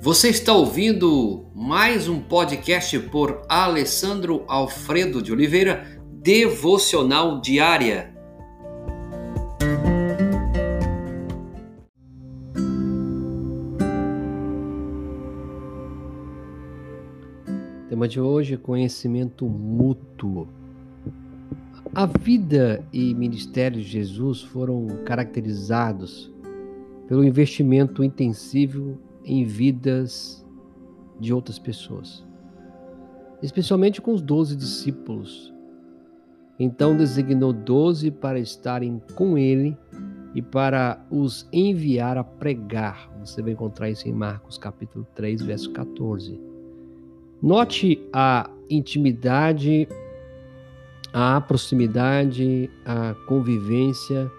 Você está ouvindo mais um podcast por Alessandro Alfredo de Oliveira, Devocional Diária. tema de hoje é conhecimento mútuo. A vida e ministério de Jesus foram caracterizados pelo investimento intensivo em vidas de outras pessoas, especialmente com os doze discípulos. Então designou doze para estarem com ele e para os enviar a pregar. Você vai encontrar isso em Marcos capítulo 3, verso 14. Note a intimidade, a proximidade, a convivência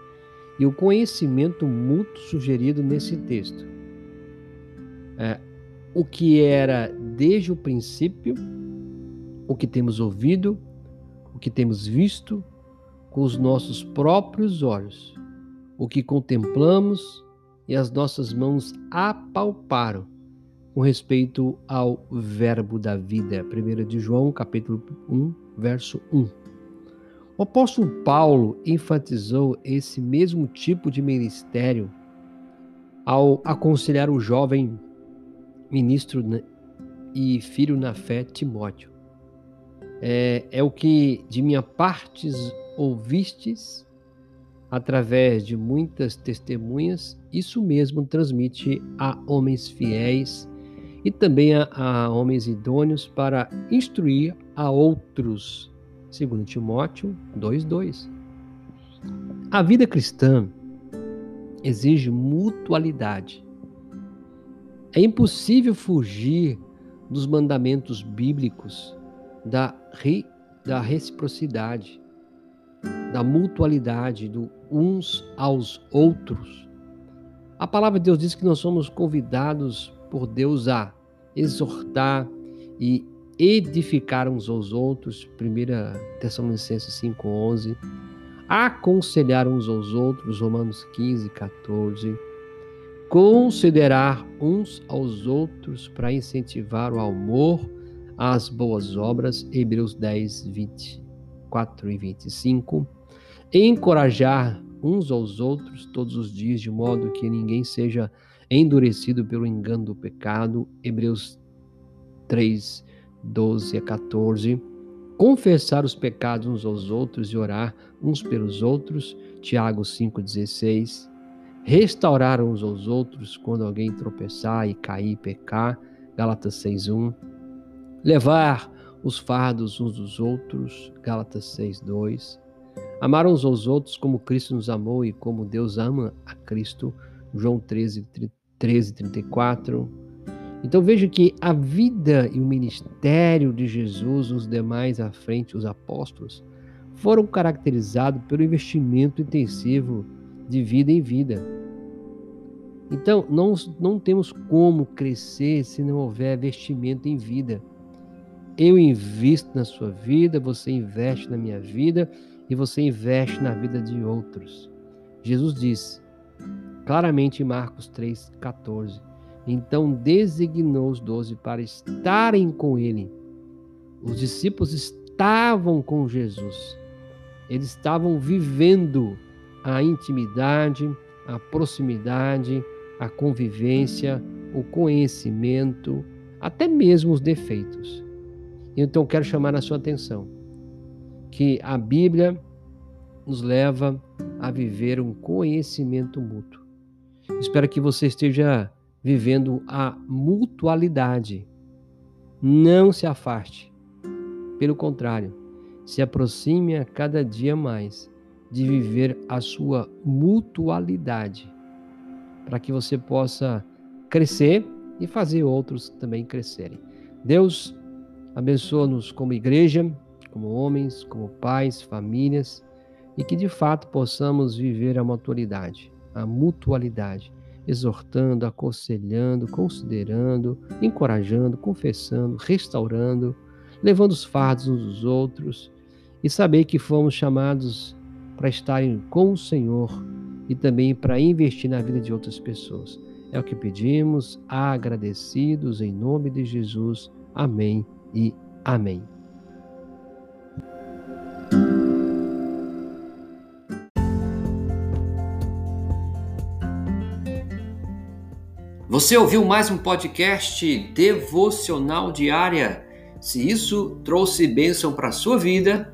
e o conhecimento mútuo sugerido nesse texto. É, o que era desde o princípio, o que temos ouvido, o que temos visto com os nossos próprios olhos, o que contemplamos e as nossas mãos apalparam com respeito ao verbo da vida. 1 de João, capítulo 1, verso 1. O apóstolo Paulo enfatizou esse mesmo tipo de ministério ao aconselhar o jovem ministro e filho na fé Timóteo. É, é o que de minha parte ouvistes através de muitas testemunhas, isso mesmo transmite a homens fiéis e também a, a homens idôneos para instruir a outros segundo Timóteo 2:2. A vida cristã exige mutualidade. É impossível fugir dos mandamentos bíblicos da, re, da reciprocidade, da mutualidade, do uns aos outros. A palavra de Deus diz que nós somos convidados por Deus a exortar e edificar uns aos outros, 1 Tessalonicenses 5,11, aconselhar uns aos outros, Romanos 15, 14, considerar uns aos outros para incentivar o amor às boas obras, Hebreus 10, 24 e 25, encorajar uns aos outros todos os dias, de modo que ninguém seja endurecido pelo engano do pecado, Hebreus 3, 12 a 14. Confessar os pecados uns aos outros e orar uns pelos outros, Tiago 5,16. Restaurar uns aos outros quando alguém tropeçar e cair e pecar, Gálatas 6,1. Levar os fardos uns dos outros, Gálatas 6,2. Amar uns aos outros como Cristo nos amou e como Deus ama a Cristo, João 13, 13 34. Então veja que a vida e o ministério de Jesus, os demais à frente, os apóstolos, foram caracterizados pelo investimento intensivo de vida em vida. Então, não, não temos como crescer se não houver investimento em vida. Eu invisto na sua vida, você investe na minha vida e você investe na vida de outros. Jesus disse: claramente em Marcos 3,14. Então designou os doze para estarem com ele. Os discípulos estavam com Jesus. Eles estavam vivendo a intimidade, a proximidade, a convivência, o conhecimento, até mesmo os defeitos. Então quero chamar a sua atenção que a Bíblia nos leva a viver um conhecimento mútuo. Espero que você esteja vivendo a mutualidade. Não se afaste. Pelo contrário, se aproxime a cada dia mais de viver a sua mutualidade, para que você possa crescer e fazer outros também crescerem. Deus abençoa-nos como igreja, como homens, como pais, famílias, e que de fato possamos viver a maturidade a mutualidade, exortando, aconselhando, considerando, encorajando, confessando, restaurando, levando os fardos uns dos outros e saber que fomos chamados para estarem com o Senhor e também para investir na vida de outras pessoas. É o que pedimos, agradecidos em nome de Jesus. Amém e amém. Você ouviu mais um podcast devocional diária? Se isso trouxe bênção para a sua vida,